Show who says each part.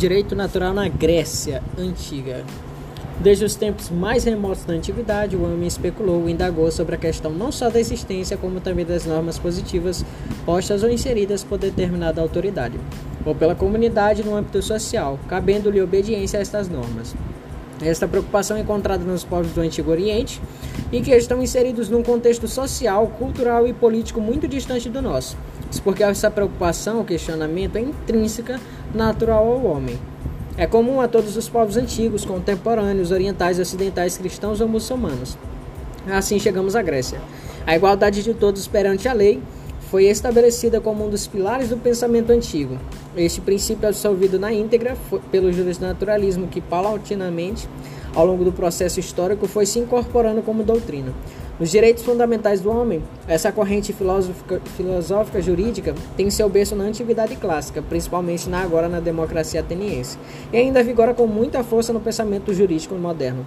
Speaker 1: Direito natural na Grécia Antiga. Desde os tempos mais remotos da antiguidade, o homem especulou e indagou sobre a questão não só da existência, como também das normas positivas postas ou inseridas por determinada autoridade, ou pela comunidade no âmbito social, cabendo-lhe obediência a estas normas. Esta preocupação é encontrada nos povos do Antigo Oriente e que estão inseridos num contexto social, cultural e político muito distante do nosso. Isso porque essa preocupação, questionamento, é intrínseca, natural ao homem. É comum a todos os povos antigos, contemporâneos, orientais, ocidentais, cristãos ou muçulmanos. Assim chegamos à Grécia. A igualdade de todos perante a lei foi estabelecida como um dos pilares do pensamento antigo. Este princípio é absorvido na íntegra pelo jurisnaturalismo que paulatinamente, ao longo do processo histórico, foi se incorporando como doutrina. Os direitos fundamentais do homem, essa corrente filosófica, filosófica jurídica tem seu berço na antiguidade clássica, principalmente na agora na democracia ateniense, e ainda vigora com muita força no pensamento jurídico moderno.